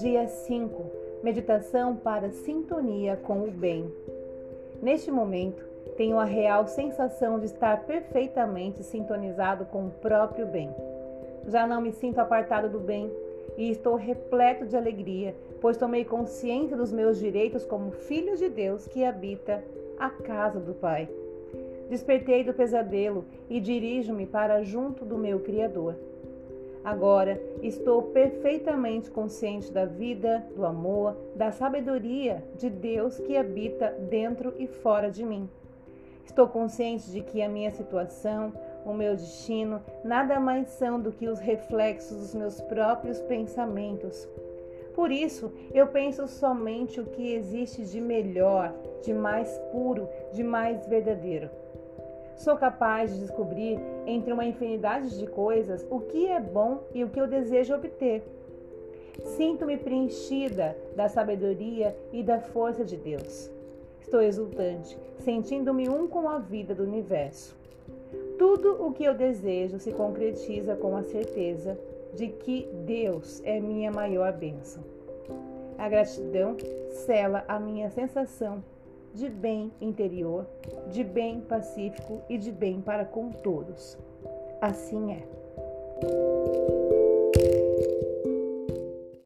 Dia 5 Meditação para sintonia com o bem. Neste momento, tenho a real sensação de estar perfeitamente sintonizado com o próprio bem. Já não me sinto apartado do bem e estou repleto de alegria, pois tomei consciência dos meus direitos como filho de Deus que habita a casa do Pai. Despertei do pesadelo e dirijo-me para junto do meu Criador. Agora estou perfeitamente consciente da vida, do amor, da sabedoria de Deus que habita dentro e fora de mim. Estou consciente de que a minha situação, o meu destino, nada mais são do que os reflexos dos meus próprios pensamentos. Por isso, eu penso somente o que existe de melhor, de mais puro, de mais verdadeiro. Sou capaz de descobrir entre uma infinidade de coisas o que é bom e o que eu desejo obter. Sinto-me preenchida da sabedoria e da força de Deus. Estou exultante, sentindo-me um com a vida do universo. Tudo o que eu desejo se concretiza com a certeza de que Deus é minha maior bênção. A gratidão cela a minha sensação de bem interior, de bem pacífico e de bem para com todos. Assim é.